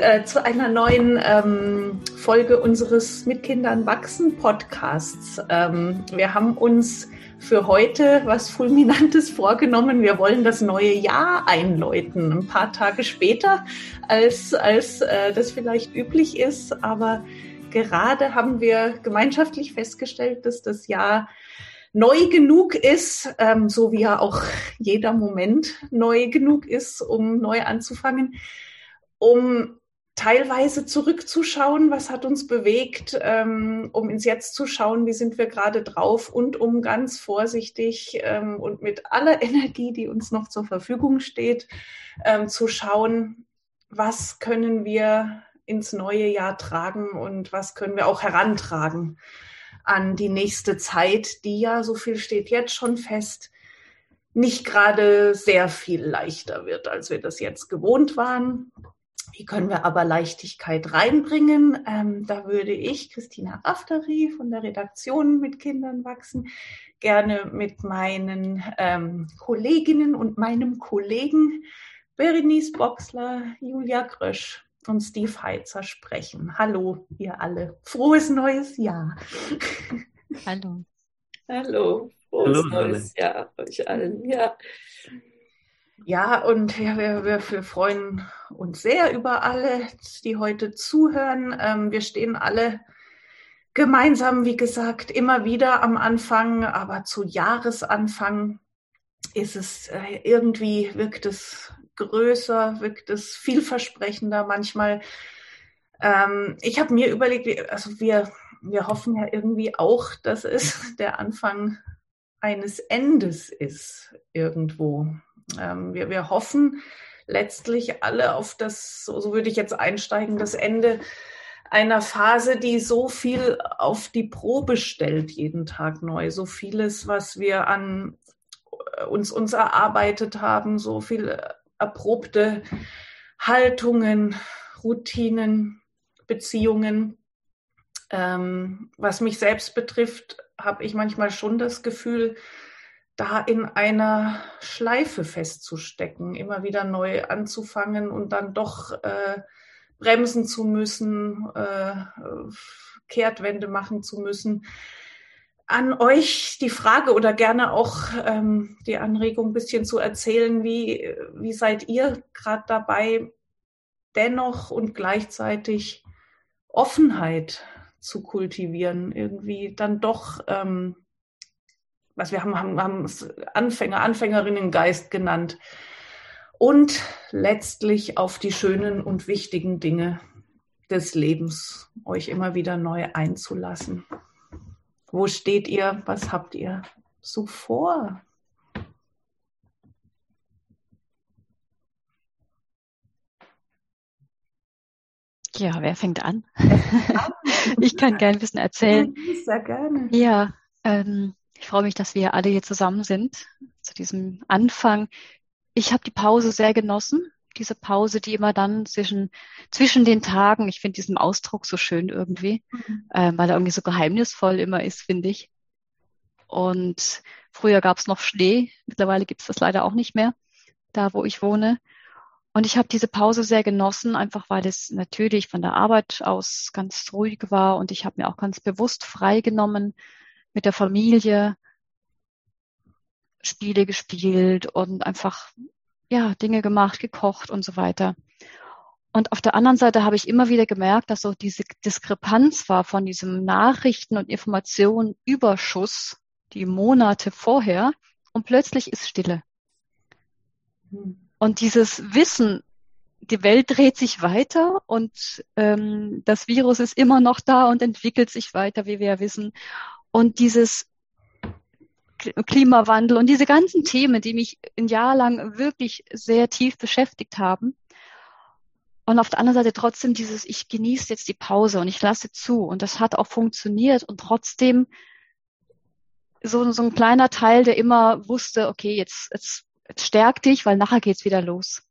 äh, zu einer neuen ähm, Folge unseres Mit Kindern wachsen Podcasts. Ähm, wir haben uns für heute was Fulminantes vorgenommen. Wir wollen das neue Jahr einläuten, ein paar Tage später, als, als äh, das vielleicht üblich ist. Aber gerade haben wir gemeinschaftlich festgestellt, dass das Jahr neu genug ist, ähm, so wie ja auch jeder Moment neu genug ist, um neu anzufangen, um teilweise zurückzuschauen, was hat uns bewegt, ähm, um ins Jetzt zu schauen, wie sind wir gerade drauf und um ganz vorsichtig ähm, und mit aller Energie, die uns noch zur Verfügung steht, ähm, zu schauen, was können wir ins neue Jahr tragen und was können wir auch herantragen an die nächste Zeit, die ja, so viel steht jetzt schon fest, nicht gerade sehr viel leichter wird, als wir das jetzt gewohnt waren. Wie können wir aber Leichtigkeit reinbringen? Ähm, da würde ich, Christina Rafteri von der Redaktion mit Kindern wachsen, gerne mit meinen ähm, Kolleginnen und meinem Kollegen Berenice Boxler, Julia Krösch und Steve Heitzer sprechen. Hallo, ihr alle. Frohes neues Jahr. Hallo. Hallo. Frohes Hallo, neues alle. Jahr euch allen. Ja. Ja, und ja, wir, wir, freuen uns sehr über alle, die heute zuhören. Ähm, wir stehen alle gemeinsam, wie gesagt, immer wieder am Anfang, aber zu Jahresanfang ist es äh, irgendwie, wirkt es größer, wirkt es vielversprechender manchmal. Ähm, ich habe mir überlegt, also wir, wir hoffen ja irgendwie auch, dass es der Anfang eines Endes ist irgendwo. Ähm, wir, wir hoffen letztlich alle auf das, so, so würde ich jetzt einsteigen, das Ende einer Phase, die so viel auf die Probe stellt, jeden Tag neu. So vieles, was wir an äh, uns, uns erarbeitet haben, so viele erprobte Haltungen, Routinen, Beziehungen. Ähm, was mich selbst betrifft, habe ich manchmal schon das Gefühl, da in einer Schleife festzustecken, immer wieder neu anzufangen und dann doch äh, bremsen zu müssen, äh, Kehrtwende machen zu müssen. An euch die Frage oder gerne auch ähm, die Anregung, ein bisschen zu erzählen, wie, wie seid ihr gerade dabei, dennoch und gleichzeitig Offenheit zu kultivieren, irgendwie dann doch ähm, was wir haben, haben, haben es Anfänger, Anfängerinnengeist genannt. Und letztlich auf die schönen und wichtigen Dinge des Lebens euch immer wieder neu einzulassen. Wo steht ihr? Was habt ihr so vor? Ja, wer fängt an? ich kann gerne ein bisschen erzählen. Sehr gerne. Ja, ähm, ich freue mich, dass wir alle hier zusammen sind zu diesem Anfang. Ich habe die Pause sehr genossen. Diese Pause, die immer dann zwischen, zwischen den Tagen, ich finde diesen Ausdruck so schön irgendwie, mhm. äh, weil er irgendwie so geheimnisvoll immer ist, finde ich. Und früher gab es noch Schnee, mittlerweile gibt es das leider auch nicht mehr, da wo ich wohne. Und ich habe diese Pause sehr genossen, einfach weil es natürlich von der Arbeit aus ganz ruhig war und ich habe mir auch ganz bewusst freigenommen, mit der Familie Spiele gespielt und einfach ja Dinge gemacht, gekocht und so weiter. Und auf der anderen Seite habe ich immer wieder gemerkt, dass so diese Diskrepanz war von diesem Nachrichten- und Informationenüberschuss die Monate vorher und plötzlich ist Stille. Hm. Und dieses Wissen, die Welt dreht sich weiter und ähm, das Virus ist immer noch da und entwickelt sich weiter, wie wir ja wissen. Und dieses Klimawandel und diese ganzen Themen, die mich ein Jahr lang wirklich sehr tief beschäftigt haben. Und auf der anderen Seite trotzdem dieses, ich genieße jetzt die Pause und ich lasse zu. Und das hat auch funktioniert. Und trotzdem so, so ein kleiner Teil, der immer wusste, okay, jetzt, jetzt, jetzt stärk dich, weil nachher geht's wieder los.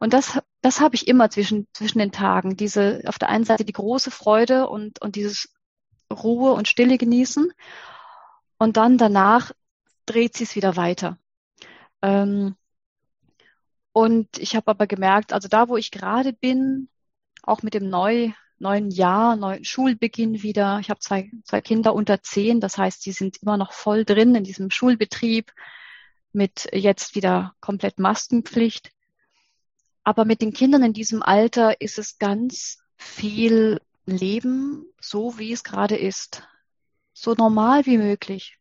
Und das, das habe ich immer zwischen, zwischen den Tagen. Diese, auf der einen Seite die große Freude und, und dieses Ruhe und Stille genießen. Und dann danach dreht sie es wieder weiter. Ähm, und ich habe aber gemerkt, also da, wo ich gerade bin, auch mit dem neu, neuen Jahr, neuen Schulbeginn wieder. Ich habe zwei, zwei Kinder unter zehn, das heißt, die sind immer noch voll drin in diesem Schulbetrieb mit jetzt wieder komplett Maskenpflicht. Aber mit den Kindern in diesem Alter ist es ganz viel Leben, so wie es gerade ist. So normal wie möglich.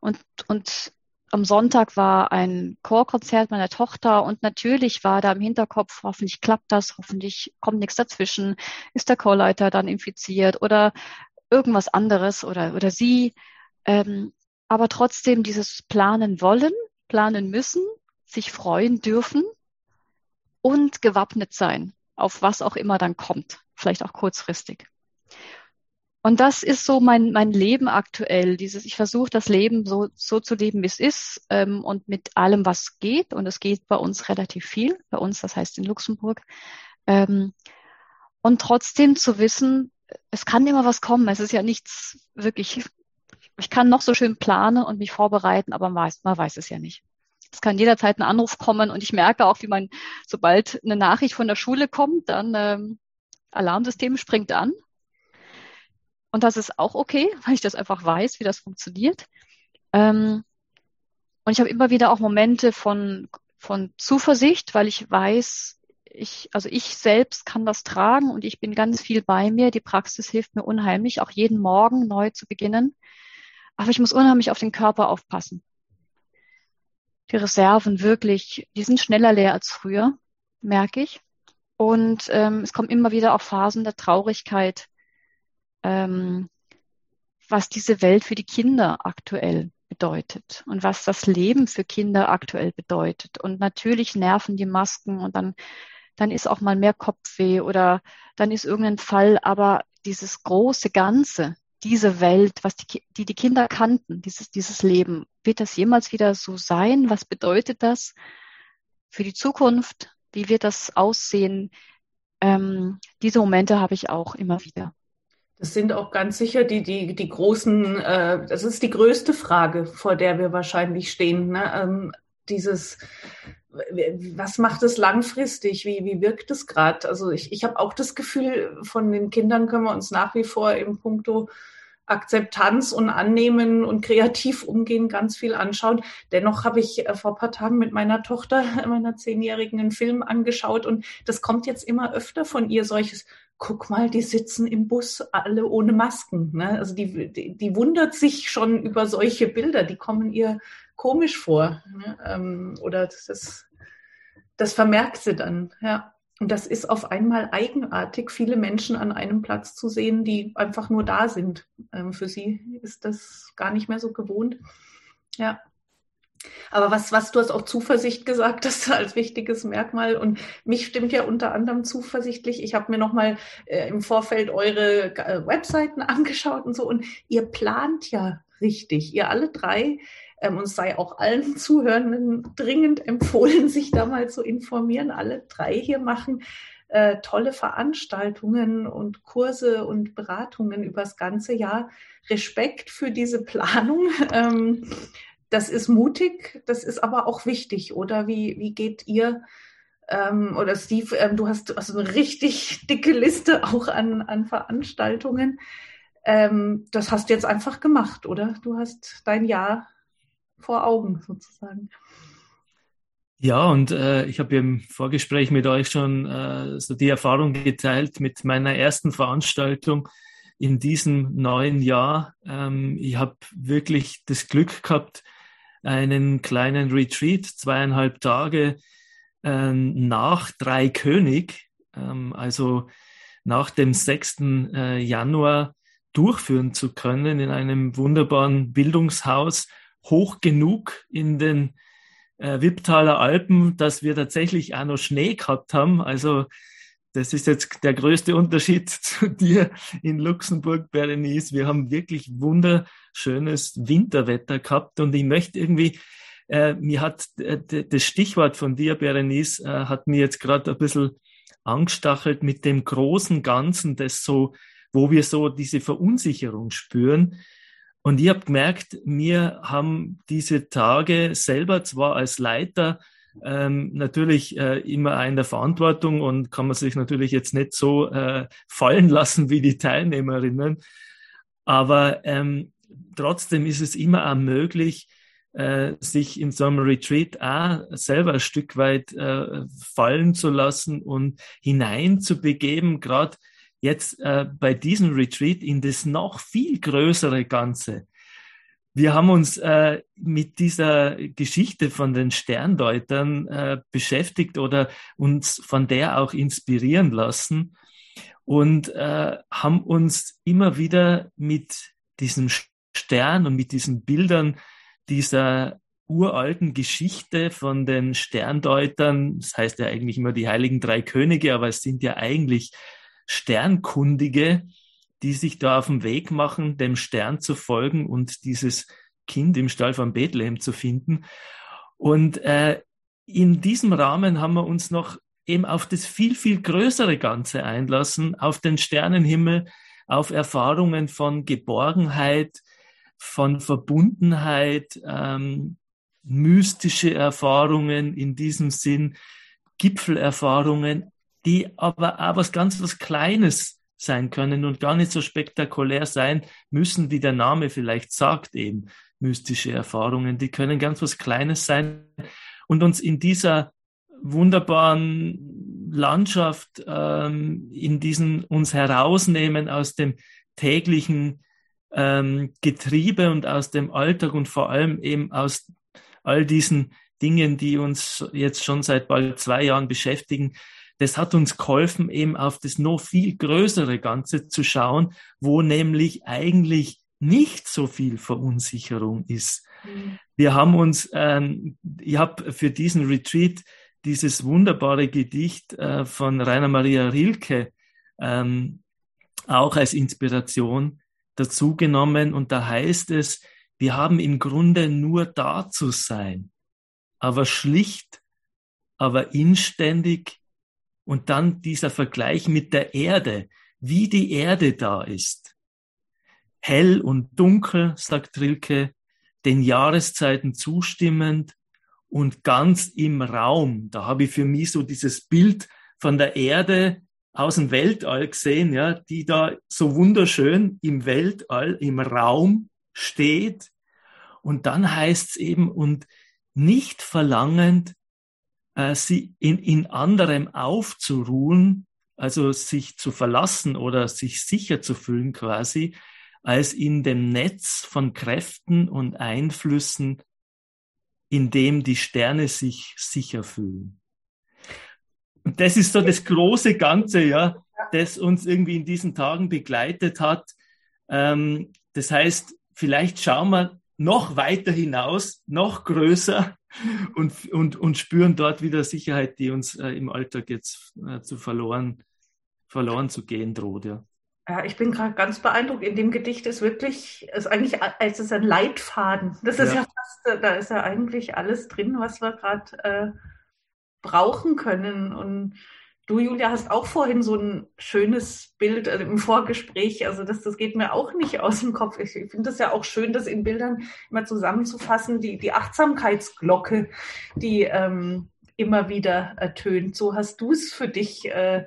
Und, und am Sonntag war ein Chorkonzert meiner Tochter und natürlich war da im Hinterkopf, hoffentlich klappt das, hoffentlich kommt nichts dazwischen, ist der Chorleiter dann infiziert oder irgendwas anderes oder, oder sie. Ähm, aber trotzdem dieses Planen wollen, planen müssen, sich freuen dürfen und gewappnet sein, auf was auch immer dann kommt, vielleicht auch kurzfristig. Und das ist so mein, mein Leben aktuell. Dieses, ich versuche das Leben so, so zu leben, wie es ist ähm, und mit allem, was geht. Und es geht bei uns relativ viel, bei uns, das heißt in Luxemburg. Ähm, und trotzdem zu wissen, es kann immer was kommen. Es ist ja nichts wirklich, ich kann noch so schön planen und mich vorbereiten, aber man weiß, man weiß es ja nicht. Es kann jederzeit ein Anruf kommen und ich merke auch, wie man, sobald eine Nachricht von der Schule kommt, dann ähm, Alarmsystem springt an und das ist auch okay, weil ich das einfach weiß, wie das funktioniert. Ähm, und ich habe immer wieder auch Momente von, von Zuversicht, weil ich weiß, ich, also ich selbst kann das tragen und ich bin ganz viel bei mir. Die Praxis hilft mir unheimlich, auch jeden Morgen neu zu beginnen. Aber ich muss unheimlich auf den Körper aufpassen. Die Reserven wirklich, die sind schneller leer als früher, merke ich. Und ähm, es kommen immer wieder auch Phasen der Traurigkeit, ähm, was diese Welt für die Kinder aktuell bedeutet und was das Leben für Kinder aktuell bedeutet. Und natürlich nerven die Masken und dann, dann ist auch mal mehr Kopfweh oder dann ist irgendein Fall, aber dieses große Ganze, diese Welt, was die, die, die Kinder kannten, dieses, dieses Leben, wird das jemals wieder so sein? Was bedeutet das für die Zukunft? Wie wird das aussehen? Ähm, diese Momente habe ich auch immer wieder. Das sind auch ganz sicher die, die, die großen, äh, das ist die größte Frage, vor der wir wahrscheinlich stehen. Ne? Ähm, dieses, was macht es langfristig? Wie, wie wirkt es gerade? Also ich, ich habe auch das Gefühl, von den Kindern können wir uns nach wie vor im Punkto Akzeptanz und Annehmen und kreativ umgehen ganz viel anschauen. Dennoch habe ich äh, vor ein paar Tagen mit meiner Tochter, meiner Zehnjährigen, einen Film angeschaut und das kommt jetzt immer öfter von ihr solches, guck mal, die sitzen im Bus alle ohne Masken. Ne? Also die, die, die, wundert sich schon über solche Bilder, die kommen ihr komisch vor. Ne? Ähm, oder das, das vermerkt sie dann, ja. Und das ist auf einmal eigenartig, viele Menschen an einem Platz zu sehen, die einfach nur da sind. Ähm, für sie ist das gar nicht mehr so gewohnt. Ja. Aber was, was du hast auch Zuversicht gesagt, das als wichtiges Merkmal. Und mich stimmt ja unter anderem zuversichtlich. Ich habe mir nochmal äh, im Vorfeld eure äh, Webseiten angeschaut und so. Und ihr plant ja richtig. Ihr alle drei, ähm, und sei auch allen Zuhörenden dringend empfohlen, sich da mal zu informieren. Alle drei hier machen äh, tolle Veranstaltungen und Kurse und Beratungen übers ganze Jahr. Respekt für diese Planung. Ähm, das ist mutig, das ist aber auch wichtig, oder? Wie, wie geht ihr ähm, oder Steve, ähm, du hast also eine richtig dicke Liste auch an, an Veranstaltungen. Ähm, das hast du jetzt einfach gemacht, oder? Du hast dein Jahr vor Augen sozusagen. Ja, und äh, ich habe im Vorgespräch mit euch schon äh, so die Erfahrung geteilt mit meiner ersten Veranstaltung in diesem neuen Jahr. Ähm, ich habe wirklich das Glück gehabt, einen kleinen Retreat, zweieinhalb Tage ähm, nach Dreikönig, ähm, also nach dem 6. Äh, Januar durchführen zu können in einem wunderbaren Bildungshaus, hoch genug in den äh, Wipptaler Alpen, dass wir tatsächlich auch noch Schnee gehabt haben. Also das ist jetzt der größte Unterschied zu dir in Luxemburg, Berenice. Wir haben wirklich wunderschönes Winterwetter gehabt und ich möchte irgendwie, äh, mir hat äh, das Stichwort von dir, Berenice, äh, hat mir jetzt gerade ein bisschen angestachelt mit dem großen Ganzen, das so, wo wir so diese Verunsicherung spüren. Und ich habe gemerkt, wir haben diese Tage selber zwar als Leiter ähm, natürlich äh, immer in der Verantwortung und kann man sich natürlich jetzt nicht so äh, fallen lassen wie die Teilnehmerinnen. Aber ähm, trotzdem ist es immer auch möglich, äh, sich in so einem Retreat auch selber ein Stück weit äh, fallen zu lassen und hineinzubegeben, gerade jetzt äh, bei diesem Retreat in das noch viel größere Ganze. Wir haben uns äh, mit dieser Geschichte von den Sterndeutern äh, beschäftigt oder uns von der auch inspirieren lassen und äh, haben uns immer wieder mit diesem Stern und mit diesen Bildern dieser uralten Geschichte von den Sterndeutern, das heißt ja eigentlich immer die heiligen drei Könige, aber es sind ja eigentlich Sternkundige, die sich da auf den Weg machen, dem Stern zu folgen und dieses Kind im Stall von Bethlehem zu finden. Und äh, in diesem Rahmen haben wir uns noch eben auf das viel, viel größere Ganze einlassen, auf den Sternenhimmel, auf Erfahrungen von Geborgenheit, von Verbundenheit, ähm, mystische Erfahrungen in diesem Sinn, Gipfelerfahrungen, die aber auch was ganz was Kleines sein können und gar nicht so spektakulär sein müssen, wie der Name vielleicht sagt, eben mystische Erfahrungen. Die können ganz was Kleines sein und uns in dieser wunderbaren Landschaft, ähm, in diesen uns herausnehmen aus dem täglichen ähm, Getriebe und aus dem Alltag und vor allem eben aus all diesen Dingen, die uns jetzt schon seit bald zwei Jahren beschäftigen, das hat uns geholfen, eben auf das noch viel größere Ganze zu schauen, wo nämlich eigentlich nicht so viel Verunsicherung ist. Mhm. Wir haben uns, ähm, ich habe für diesen Retreat dieses wunderbare Gedicht äh, von Rainer Maria Rilke ähm, auch als Inspiration dazu genommen und da heißt es, wir haben im Grunde nur da zu sein, aber schlicht, aber inständig und dann dieser Vergleich mit der Erde, wie die Erde da ist. Hell und dunkel, sagt Rilke, den Jahreszeiten zustimmend und ganz im Raum. Da habe ich für mich so dieses Bild von der Erde aus dem Weltall gesehen, ja, die da so wunderschön im Weltall, im Raum steht. Und dann heißt es eben, und nicht verlangend, äh, sie in, in anderem aufzuruhen, also sich zu verlassen oder sich sicher zu fühlen quasi, als in dem Netz von Kräften und Einflüssen, in dem die Sterne sich sicher fühlen. Und das ist so das große Ganze, ja, das uns irgendwie in diesen Tagen begleitet hat. Ähm, das heißt, vielleicht schauen wir noch weiter hinaus, noch größer und, und, und spüren dort wieder Sicherheit, die uns äh, im Alltag jetzt äh, zu verloren, verloren zu gehen droht. Ja. Ja, ich bin gerade ganz beeindruckt. In dem Gedicht ist wirklich, ist eigentlich, es ist ein Leitfaden. Das ist ja, ja fast, da ist ja eigentlich alles drin, was wir gerade äh, brauchen können. Und Du, Julia, hast auch vorhin so ein schönes Bild also im Vorgespräch. Also das, das geht mir auch nicht aus dem Kopf. Ich, finde das ja auch schön, das in Bildern immer zusammenzufassen. Die, die Achtsamkeitsglocke, die ähm, immer wieder ertönt. So hast du es für dich äh,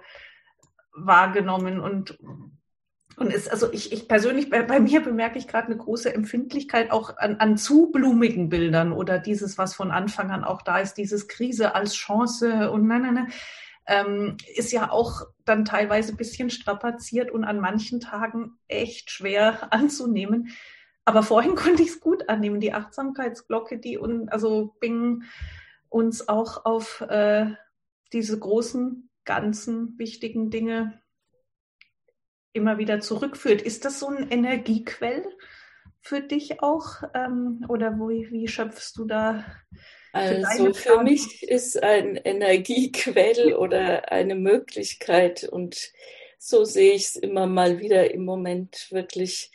wahrgenommen und und ist, also ich, ich persönlich, bei, bei mir bemerke ich gerade eine große Empfindlichkeit auch an, an zu blumigen Bildern oder dieses, was von Anfang an auch da ist, dieses Krise als Chance und nein, nein, nein ähm, ist ja auch dann teilweise ein bisschen strapaziert und an manchen Tagen echt schwer anzunehmen. Aber vorhin konnte ich es gut annehmen, die Achtsamkeitsglocke, die un, also Bing uns auch auf äh, diese großen, ganzen, wichtigen Dinge immer wieder zurückführt. Ist das so ein Energiequell für dich auch? Ähm, oder wo, wie schöpfst du da also für mich ist ein Energiequell oder eine Möglichkeit und so sehe ich es immer mal wieder im Moment wirklich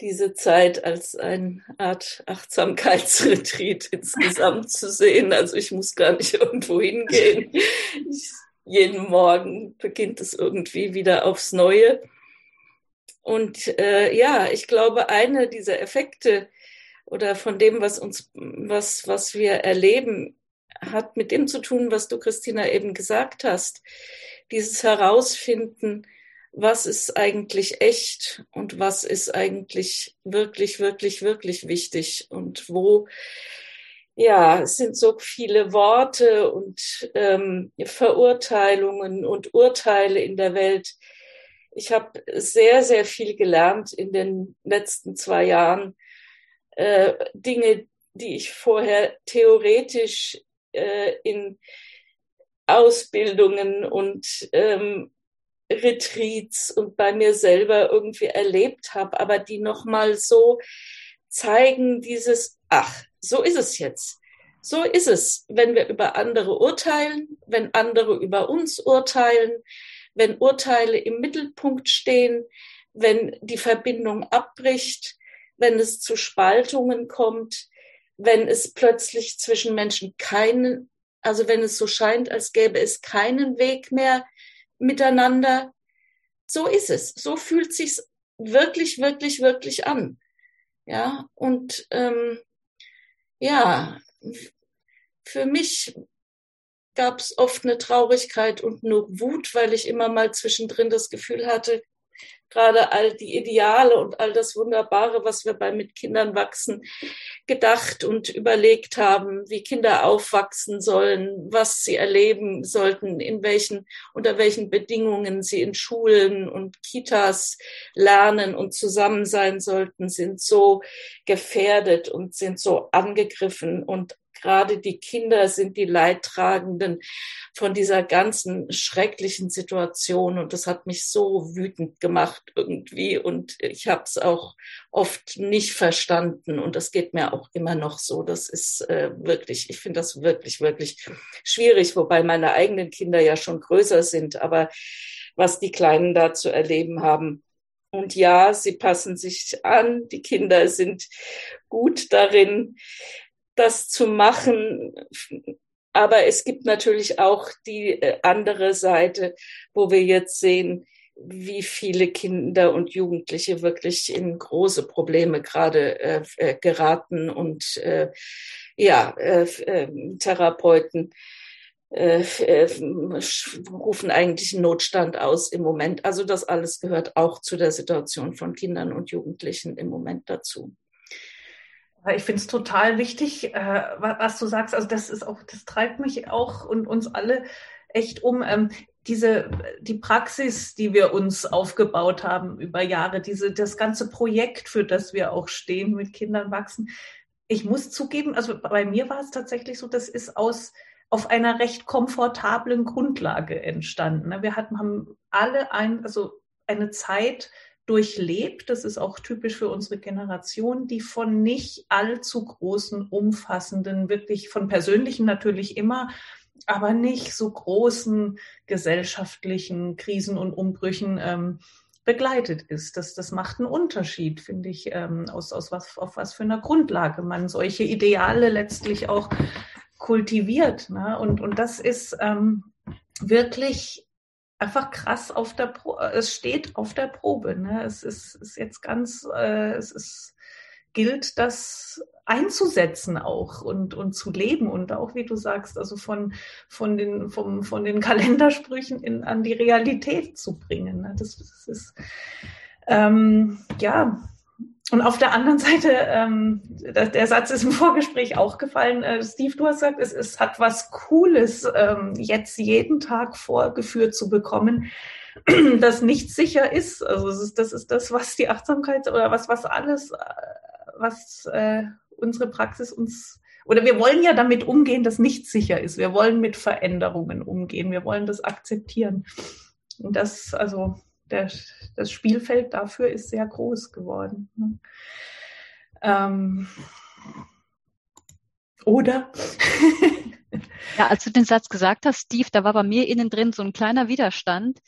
diese Zeit als eine Art Achtsamkeitsretreat insgesamt zu sehen. Also ich muss gar nicht irgendwo hingehen. Ich, jeden Morgen beginnt es irgendwie wieder aufs Neue. Und äh, ja, ich glaube, einer dieser Effekte, oder von dem, was uns, was, was wir erleben, hat mit dem zu tun, was du, Christina, eben gesagt hast. Dieses Herausfinden, was ist eigentlich echt und was ist eigentlich wirklich, wirklich, wirklich wichtig und wo, ja, es sind so viele Worte und ähm, Verurteilungen und Urteile in der Welt. Ich habe sehr, sehr viel gelernt in den letzten zwei Jahren. Äh, Dinge, die ich vorher theoretisch äh, in Ausbildungen und ähm, Retreats und bei mir selber irgendwie erlebt habe, aber die nochmal so zeigen dieses, ach, so ist es jetzt. So ist es, wenn wir über andere urteilen, wenn andere über uns urteilen, wenn Urteile im Mittelpunkt stehen, wenn die Verbindung abbricht, wenn es zu Spaltungen kommt, wenn es plötzlich zwischen Menschen keinen, also wenn es so scheint, als gäbe es keinen Weg mehr miteinander. So ist es. So fühlt sich's wirklich, wirklich, wirklich an. Ja, und ähm, ja, für mich gab es oft eine Traurigkeit und nur Wut, weil ich immer mal zwischendrin das Gefühl hatte, gerade all die Ideale und all das Wunderbare, was wir bei mit Kindern wachsen, gedacht und überlegt haben, wie Kinder aufwachsen sollen, was sie erleben sollten, in welchen, unter welchen Bedingungen sie in Schulen und Kitas lernen und zusammen sein sollten, sind so gefährdet und sind so angegriffen und gerade die Kinder sind die Leidtragenden von dieser ganzen schrecklichen Situation. Und das hat mich so wütend gemacht irgendwie. Und ich habe es auch oft nicht verstanden. Und das geht mir auch immer noch so. Das ist äh, wirklich, ich finde das wirklich, wirklich schwierig, wobei meine eigenen Kinder ja schon größer sind. Aber was die Kleinen da zu erleben haben, und ja, sie passen sich an. Die Kinder sind gut darin, das zu machen. Aber es gibt natürlich auch die äh, andere Seite, wo wir jetzt sehen, wie viele Kinder und Jugendliche wirklich in große Probleme gerade äh, äh geraten und äh, ja, äh, äh Therapeuten äh, rufen eigentlich einen Notstand aus im Moment. Also das alles gehört auch zu der Situation von Kindern und Jugendlichen im Moment dazu. Ich finde es total wichtig, äh, was du sagst. Also das ist auch, das treibt mich auch und uns alle echt um. Ähm, diese, die Praxis, die wir uns aufgebaut haben über Jahre, diese, das ganze Projekt, für das wir auch stehen, mit Kindern wachsen. Ich muss zugeben, also bei mir war es tatsächlich so, das ist aus, auf einer recht komfortablen Grundlage entstanden. Wir hatten, haben alle ein, also eine Zeit durchlebt, das ist auch typisch für unsere Generation, die von nicht allzu großen, umfassenden, wirklich von persönlichen natürlich immer, aber nicht so großen gesellschaftlichen Krisen und Umbrüchen ähm, begleitet ist. Das, das macht einen Unterschied, finde ich, ähm, aus, aus was, auf was für einer Grundlage man solche Ideale letztlich auch kultiviert. Ne? Und, und das ist ähm, wirklich einfach krass auf der Pro äh, es steht auf der Probe. Ne? Es ist, ist jetzt ganz, äh, es ist, gilt das einzusetzen auch und, und zu leben und auch, wie du sagst, also von, von, den, vom, von den Kalendersprüchen in, an die Realität zu bringen. Ne? Das, das ist, ähm, ja, und auf der anderen Seite, ähm, der, Satz ist im Vorgespräch auch gefallen, äh, Steve, du hast gesagt, es, es hat was Cooles, ähm, jetzt jeden Tag vorgeführt zu bekommen, das nicht sicher ist. Also das ist, das ist das, was die Achtsamkeit oder was, was alles, äh, was äh, unsere Praxis uns oder wir wollen ja damit umgehen, dass nichts sicher ist. Wir wollen mit Veränderungen umgehen. Wir wollen das akzeptieren. Und das, also der, das Spielfeld dafür ist sehr groß geworden. Ne? Ähm, oder? ja, als du den Satz gesagt hast, Steve, da war bei mir innen drin so ein kleiner Widerstand.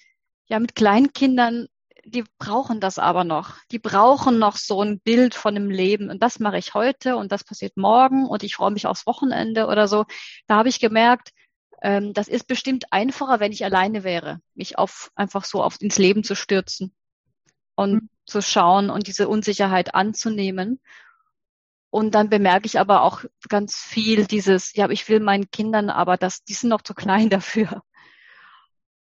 Ja, mit Kleinkindern, die brauchen das aber noch. Die brauchen noch so ein Bild von dem Leben. Und das mache ich heute und das passiert morgen und ich freue mich aufs Wochenende oder so. Da habe ich gemerkt, ähm, das ist bestimmt einfacher, wenn ich alleine wäre, mich auf einfach so auf ins Leben zu stürzen und mhm. zu schauen und diese Unsicherheit anzunehmen. Und dann bemerke ich aber auch ganz viel dieses, ja, ich will meinen Kindern, aber das, die sind noch zu klein dafür.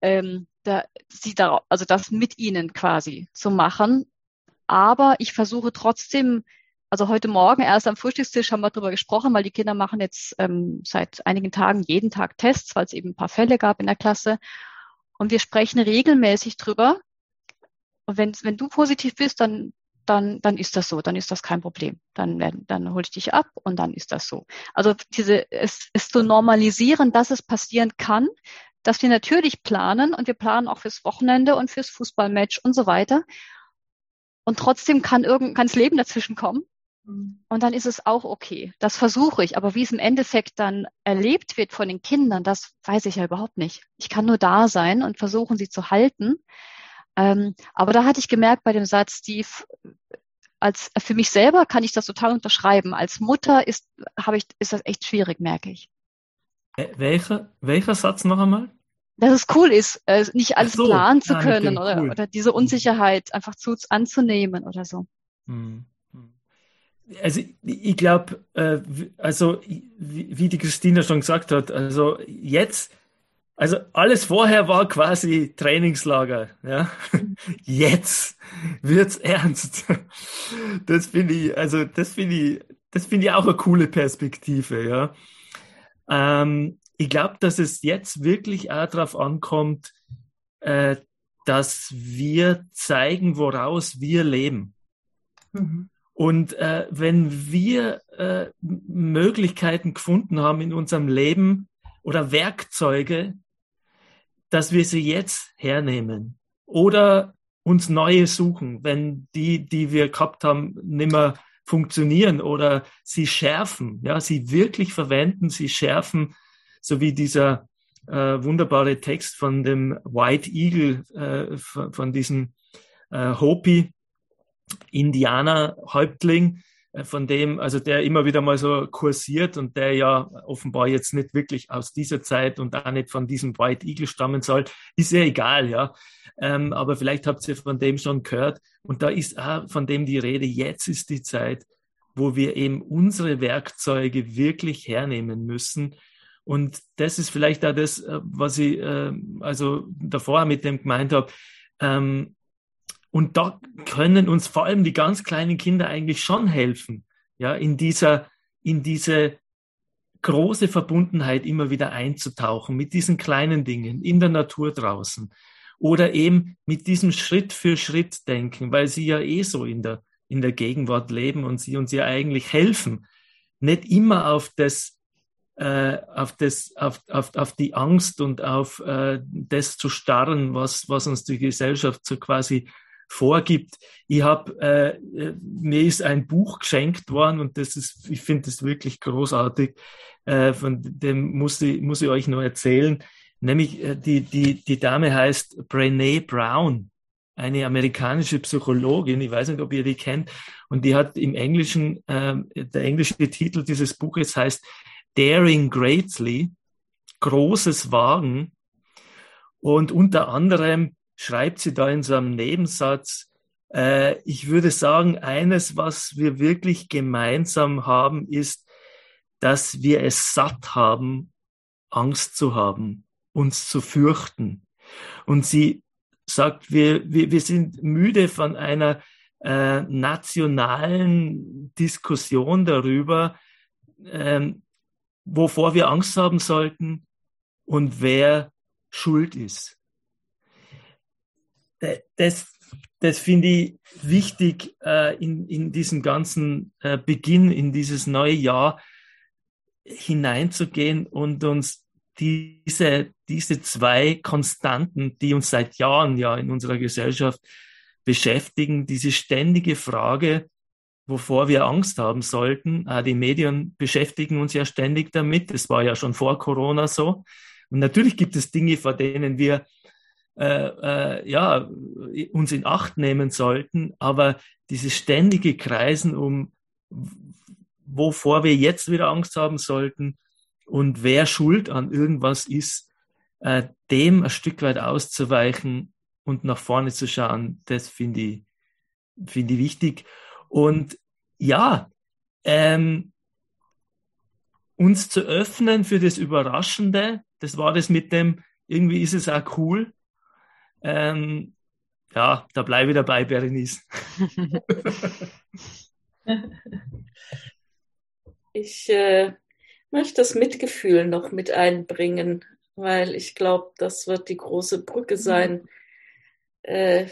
Ähm, da, sie da, also das mit ihnen quasi zu machen. Aber ich versuche trotzdem, also heute Morgen erst am Frühstückstisch haben wir darüber gesprochen, weil die Kinder machen jetzt ähm, seit einigen Tagen jeden Tag Tests, weil es eben ein paar Fälle gab in der Klasse. Und wir sprechen regelmäßig drüber. Und wenn, wenn du positiv bist, dann dann, dann ist das so, dann ist das kein Problem. Dann, werden, dann hole ich dich ab und dann ist das so. Also diese, es, es zu normalisieren, dass es passieren kann, dass wir natürlich planen und wir planen auch fürs Wochenende und fürs Fußballmatch und so weiter. Und trotzdem kann irgend, kann das Leben dazwischen kommen. Mhm. Und dann ist es auch okay. Das versuche ich. Aber wie es im Endeffekt dann erlebt wird von den Kindern, das weiß ich ja überhaupt nicht. Ich kann nur da sein und versuchen, sie zu halten. Ähm, aber da hatte ich gemerkt bei dem Satz, Steve, als für mich selber kann ich das total unterschreiben. Als Mutter ist, habe ich, ist das echt schwierig, merke ich. Welcher, welcher Satz noch einmal? Dass es cool ist, äh, nicht alles so, planen zu können oder, cool. oder diese Unsicherheit einfach zu anzunehmen oder so. Hm. Also ich glaube, äh, also wie die Christina schon gesagt hat, also jetzt also alles vorher war quasi Trainingslager. Ja? Jetzt wird's ernst. Das finde ich, also das finde ich, das finde ich auch eine coole Perspektive. Ja? Ähm, ich glaube, dass es jetzt wirklich auch darauf ankommt, äh, dass wir zeigen, woraus wir leben. Mhm. Und äh, wenn wir äh, Möglichkeiten gefunden haben in unserem Leben oder Werkzeuge, dass wir sie jetzt hernehmen oder uns neue suchen, wenn die, die wir gehabt haben, nicht mehr funktionieren oder sie schärfen, ja, sie wirklich verwenden, sie schärfen, so wie dieser äh, wunderbare Text von dem White Eagle, äh, von, diesem äh, Hopi Indianer Häuptling, äh, von dem, also der immer wieder mal so kursiert und der ja offenbar jetzt nicht wirklich aus dieser Zeit und auch nicht von diesem White Eagle stammen soll, ist ja egal, ja. Ähm, aber vielleicht habt ihr von dem schon gehört. Und da ist auch von dem die Rede, jetzt ist die Zeit, wo wir eben unsere Werkzeuge wirklich hernehmen müssen. Und das ist vielleicht auch das, äh, was ich äh, also davor mit dem gemeint habe. Ähm, und da können uns vor allem die ganz kleinen Kinder eigentlich schon helfen, ja, in dieser, in diese große Verbundenheit immer wieder einzutauchen mit diesen kleinen Dingen in der Natur draußen. Oder eben mit diesem Schritt für Schritt denken, weil sie ja eh so in der, in der Gegenwart leben und sie uns ja eigentlich helfen, nicht immer auf das, äh, auf das, auf, auf, auf die Angst und auf äh, das zu starren, was, was uns die Gesellschaft so quasi vorgibt. Ich habe äh, mir ist ein Buch geschenkt worden und das ist, ich finde das wirklich großartig. Äh, von dem muss ich, muss ich euch nur erzählen. Nämlich äh, die die die Dame heißt Brené Brown, eine amerikanische Psychologin. Ich weiß nicht, ob ihr die kennt. Und die hat im Englischen äh, der englische Titel dieses Buches heißt Daring Greatly, großes Wagen. Und unter anderem schreibt sie da in so einem Nebensatz, äh, ich würde sagen, eines, was wir wirklich gemeinsam haben, ist, dass wir es satt haben, Angst zu haben, uns zu fürchten. Und sie sagt, wir, wir, wir sind müde von einer äh, nationalen Diskussion darüber, ähm, wovor wir Angst haben sollten und wer schuld ist. Äh, das, das finde ich wichtig äh, in, in diesen ganzen äh, Beginn, in dieses neue Jahr hineinzugehen und uns diese, diese zwei Konstanten, die uns seit Jahren ja in unserer Gesellschaft beschäftigen, diese ständige Frage, wovor wir Angst haben sollten. Äh, die Medien beschäftigen uns ja ständig damit. Das war ja schon vor Corona so. Und natürlich gibt es Dinge, vor denen wir äh, äh, ja, uns in Acht nehmen sollten. Aber dieses ständige Kreisen um, wovor wir jetzt wieder Angst haben sollten und wer schuld an irgendwas ist, äh, dem ein Stück weit auszuweichen und nach vorne zu schauen, das finde ich, finde ich wichtig. Und ja, ähm, uns zu öffnen für das Überraschende. Das war das mit dem, irgendwie ist es auch cool. Ähm, ja, da bleibe ich dabei, Berenice. ich äh, möchte das Mitgefühl noch mit einbringen, weil ich glaube, das wird die große Brücke sein, äh,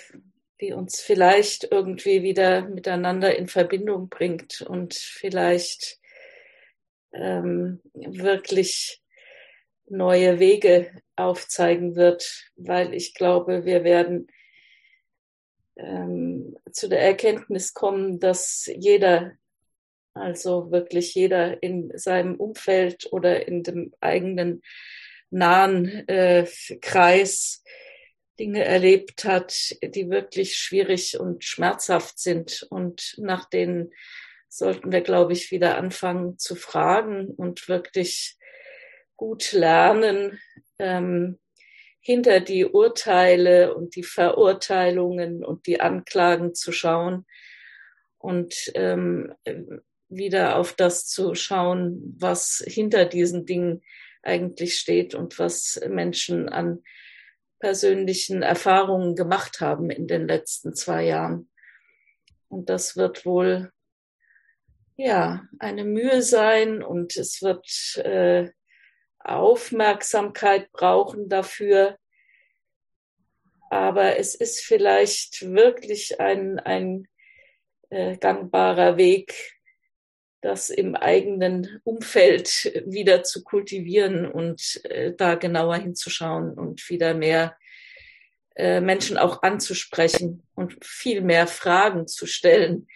die uns vielleicht irgendwie wieder miteinander in Verbindung bringt und vielleicht ähm, wirklich neue Wege aufzeigen wird, weil ich glaube, wir werden ähm, zu der Erkenntnis kommen, dass jeder, also wirklich jeder in seinem Umfeld oder in dem eigenen nahen äh, Kreis Dinge erlebt hat, die wirklich schwierig und schmerzhaft sind. Und nach denen sollten wir, glaube ich, wieder anfangen zu fragen und wirklich gut lernen, ähm, hinter die Urteile und die Verurteilungen und die Anklagen zu schauen und ähm, wieder auf das zu schauen, was hinter diesen Dingen eigentlich steht und was Menschen an persönlichen Erfahrungen gemacht haben in den letzten zwei Jahren. Und das wird wohl ja eine Mühe sein und es wird äh, Aufmerksamkeit brauchen dafür. Aber es ist vielleicht wirklich ein, ein äh, gangbarer Weg, das im eigenen Umfeld wieder zu kultivieren und äh, da genauer hinzuschauen und wieder mehr äh, Menschen auch anzusprechen und viel mehr Fragen zu stellen.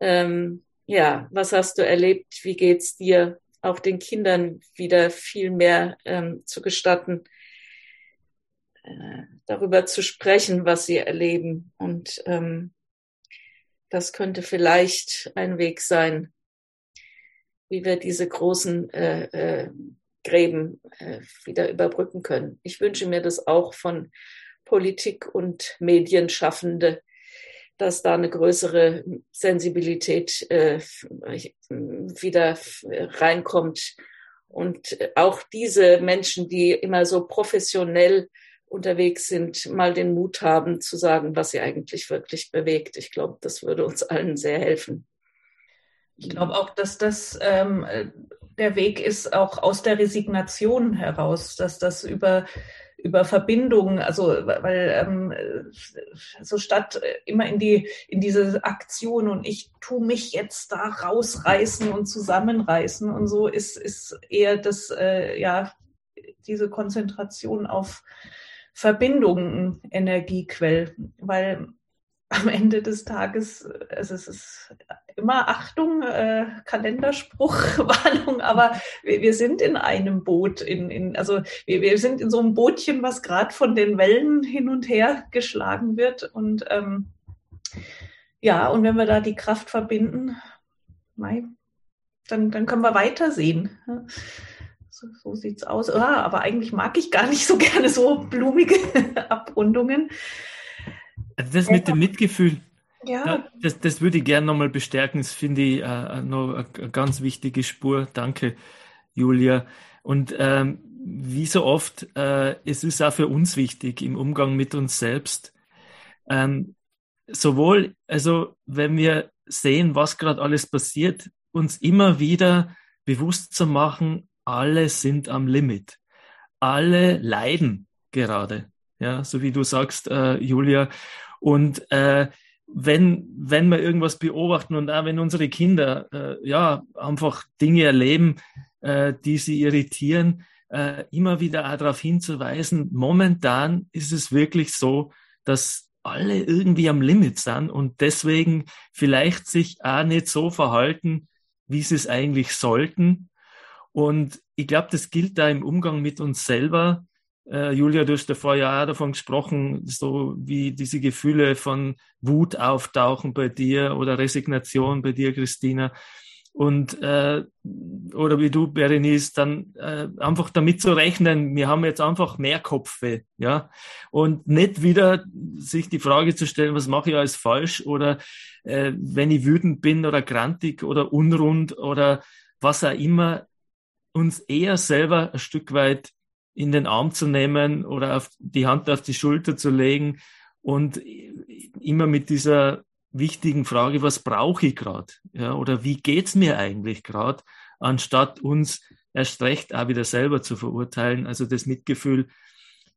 Ähm, ja, was hast du erlebt? Wie geht's dir? Auch den Kindern wieder viel mehr ähm, zu gestatten, äh, darüber zu sprechen, was sie erleben. Und ähm, das könnte vielleicht ein Weg sein, wie wir diese großen äh, äh, Gräben äh, wieder überbrücken können. Ich wünsche mir das auch von Politik und Medienschaffende, dass da eine größere Sensibilität äh, wieder reinkommt. Und auch diese Menschen, die immer so professionell unterwegs sind, mal den Mut haben zu sagen, was sie eigentlich wirklich bewegt. Ich glaube, das würde uns allen sehr helfen. Ich glaube auch, dass das ähm, der Weg ist, auch aus der Resignation heraus, dass das über über Verbindungen, also weil ähm, so statt immer in die in diese Aktion und ich tu mich jetzt da rausreißen und zusammenreißen und so ist ist eher das äh, ja diese Konzentration auf Verbindungen Energiequell, weil am Ende des Tages, also es ist immer Achtung, äh, Kalenderspruch, Warnung, aber wir, wir, sind in einem Boot, in, in, also wir, wir sind in so einem Bootchen, was gerade von den Wellen hin und her geschlagen wird. Und ähm, ja, und wenn wir da die Kraft verbinden, mei, dann, dann können wir weitersehen. So, so sieht's aus. Ah, aber eigentlich mag ich gar nicht so gerne so blumige Abrundungen. Also das mit dem Mitgefühl, ja. das, das würde ich gerne nochmal bestärken. Das finde ich äh, noch eine ganz wichtige Spur. Danke, Julia. Und ähm, wie so oft, äh, es ist auch für uns wichtig im Umgang mit uns selbst. Ähm, sowohl, also wenn wir sehen, was gerade alles passiert, uns immer wieder bewusst zu machen, alle sind am Limit. Alle leiden gerade. Ja, so wie du sagst, äh, Julia. Und äh, wenn, wenn wir irgendwas beobachten und auch wenn unsere Kinder äh, ja einfach Dinge erleben, äh, die sie irritieren, äh, immer wieder auch darauf hinzuweisen, momentan ist es wirklich so, dass alle irgendwie am Limit sind und deswegen vielleicht sich auch nicht so verhalten, wie sie es eigentlich sollten. Und ich glaube, das gilt da im Umgang mit uns selber, äh, Julia, du hast ja vorher auch davon gesprochen, so wie diese Gefühle von Wut auftauchen bei dir oder Resignation bei dir, Christina. und äh, oder wie du, Berenice, dann äh, einfach damit zu rechnen, wir haben jetzt einfach mehr Kopfweh, ja, und nicht wieder sich die Frage zu stellen, was mache ich alles falsch oder äh, wenn ich wütend bin oder grantig oder unrund oder was auch immer, uns eher selber ein Stück weit in den Arm zu nehmen oder auf die Hand auf die Schulter zu legen und immer mit dieser wichtigen Frage, was brauche ich gerade? Ja, oder wie geht's mir eigentlich gerade, anstatt uns erst recht auch wieder selber zu verurteilen. Also das Mitgefühl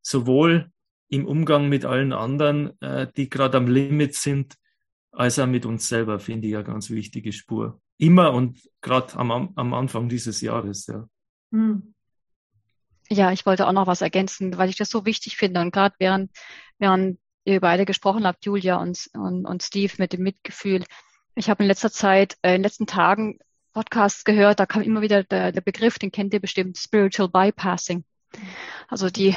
sowohl im Umgang mit allen anderen, äh, die gerade am Limit sind, als auch mit uns selber, finde ich eine ganz wichtige Spur. Immer und gerade am, am Anfang dieses Jahres, ja. Hm. Ja, ich wollte auch noch was ergänzen, weil ich das so wichtig finde. Und gerade während, während ihr beide gesprochen habt, Julia und, und, und Steve, mit dem Mitgefühl. Ich habe in letzter Zeit, äh, in den letzten Tagen Podcasts gehört, da kam immer wieder der, der Begriff, den kennt ihr bestimmt, Spiritual Bypassing. Also die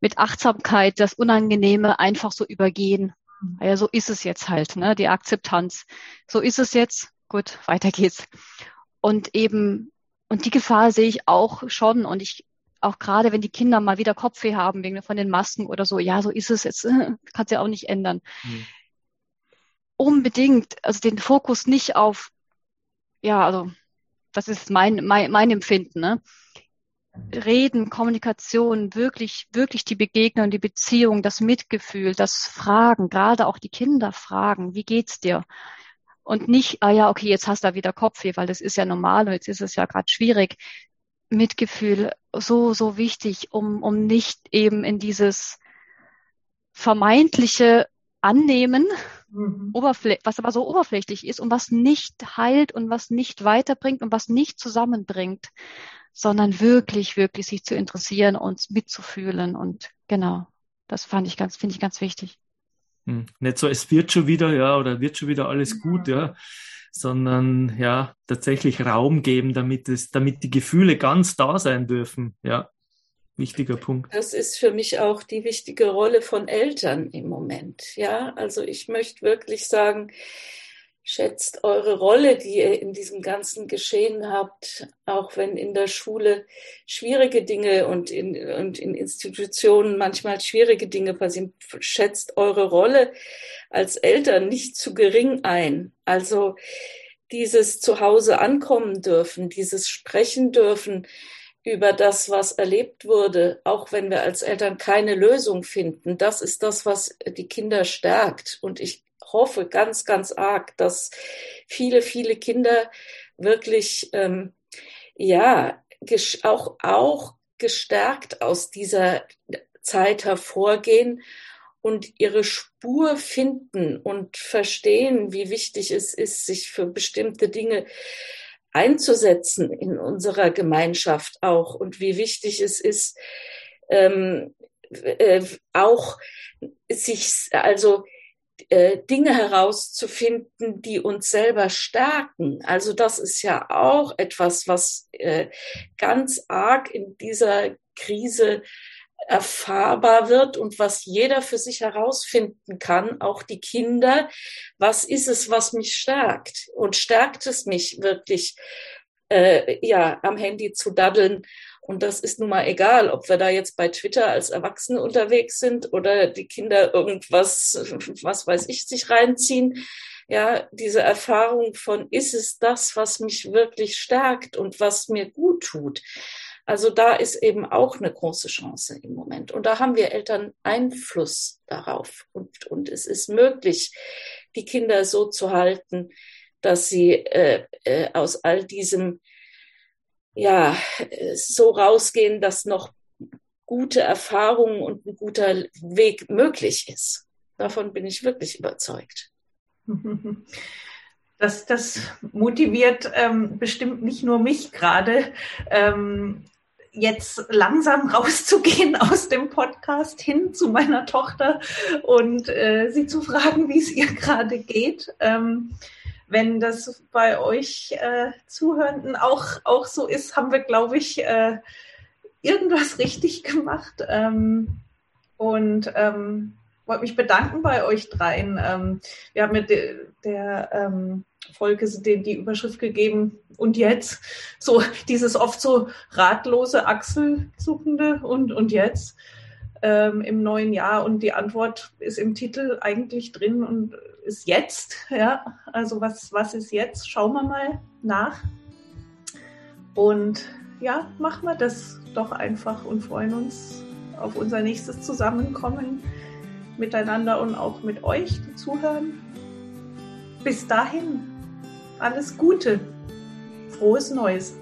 mit Achtsamkeit das Unangenehme einfach so übergehen. Ja, so ist es jetzt halt, ne? Die Akzeptanz. So ist es jetzt. Gut, weiter geht's. Und eben, und die Gefahr sehe ich auch schon. Und ich auch gerade wenn die Kinder mal wieder Kopfweh haben wegen von den Masken oder so, ja, so ist es jetzt, kannst ja auch nicht ändern. Mhm. Unbedingt, also den Fokus nicht auf, ja, also das ist mein, mein, mein Empfinden, ne? Reden, Kommunikation, wirklich, wirklich die Begegnung, die Beziehung, das Mitgefühl, das Fragen, gerade auch die Kinder fragen, wie geht's dir? Und nicht, ah ja, okay, jetzt hast du da wieder Kopfweh, weil das ist ja normal und jetzt ist es ja gerade schwierig. Mitgefühl so, so wichtig, um, um nicht eben in dieses vermeintliche Annehmen, mhm. was aber so oberflächlich ist und was nicht heilt und was nicht weiterbringt und was nicht zusammenbringt, sondern wirklich, wirklich sich zu interessieren und mitzufühlen und genau, das fand ich ganz, finde ich ganz wichtig. Hm. Nicht so, es wird schon wieder, ja, oder wird schon wieder alles gut, ja, sondern ja, tatsächlich Raum geben, damit es, damit die Gefühle ganz da sein dürfen. Ja, wichtiger Punkt. Das ist für mich auch die wichtige Rolle von Eltern im Moment. Ja, also ich möchte wirklich sagen, schätzt eure Rolle, die ihr in diesem ganzen Geschehen habt, auch wenn in der Schule schwierige Dinge und in, und in Institutionen manchmal schwierige Dinge passieren. Schätzt eure Rolle als Eltern nicht zu gering ein. Also dieses Zuhause ankommen dürfen, dieses sprechen dürfen über das, was erlebt wurde, auch wenn wir als Eltern keine Lösung finden. Das ist das, was die Kinder stärkt. Und ich hoffe ganz, ganz arg, dass viele, viele Kinder wirklich, ähm, ja, auch, auch gestärkt aus dieser Zeit hervorgehen und ihre Spur finden und verstehen, wie wichtig es ist, sich für bestimmte Dinge einzusetzen in unserer Gemeinschaft auch und wie wichtig es ist, ähm, äh, auch sich, also äh, Dinge herauszufinden, die uns selber stärken. Also das ist ja auch etwas, was äh, ganz arg in dieser Krise erfahrbar wird und was jeder für sich herausfinden kann, auch die Kinder. Was ist es, was mich stärkt? Und stärkt es mich wirklich, äh, ja, am Handy zu daddeln und das ist nun mal egal, ob wir da jetzt bei Twitter als Erwachsene unterwegs sind oder die Kinder irgendwas, was weiß ich, sich reinziehen. Ja, diese Erfahrung von, ist es das, was mich wirklich stärkt und was mir gut tut? Also da ist eben auch eine große Chance im Moment. Und da haben wir Eltern Einfluss darauf. Und, und es ist möglich, die Kinder so zu halten, dass sie äh, äh, aus all diesem ja, so rausgehen, dass noch gute Erfahrungen und ein guter Weg möglich ist. Davon bin ich wirklich überzeugt. Das, das motiviert ähm, bestimmt nicht nur mich gerade, ähm, jetzt langsam rauszugehen aus dem Podcast hin zu meiner Tochter und äh, sie zu fragen, wie es ihr gerade geht. Ähm, wenn das bei euch äh, Zuhörenden auch, auch so ist, haben wir, glaube ich, äh, irgendwas richtig gemacht. Ähm, und ähm, wollte mich bedanken bei euch dreien. Ähm, wir haben mit der, der ähm, Folge den, die Überschrift gegeben. Und jetzt? So, dieses oft so ratlose, achselzuckende und, und jetzt ähm, im neuen Jahr. Und die Antwort ist im Titel eigentlich drin und ist jetzt. Ja, also was, was ist jetzt? Schauen wir mal nach. Und ja, machen wir das doch einfach und freuen uns auf unser nächstes Zusammenkommen miteinander und auch mit euch, die zuhören. Bis dahin, alles Gute, frohes Neues.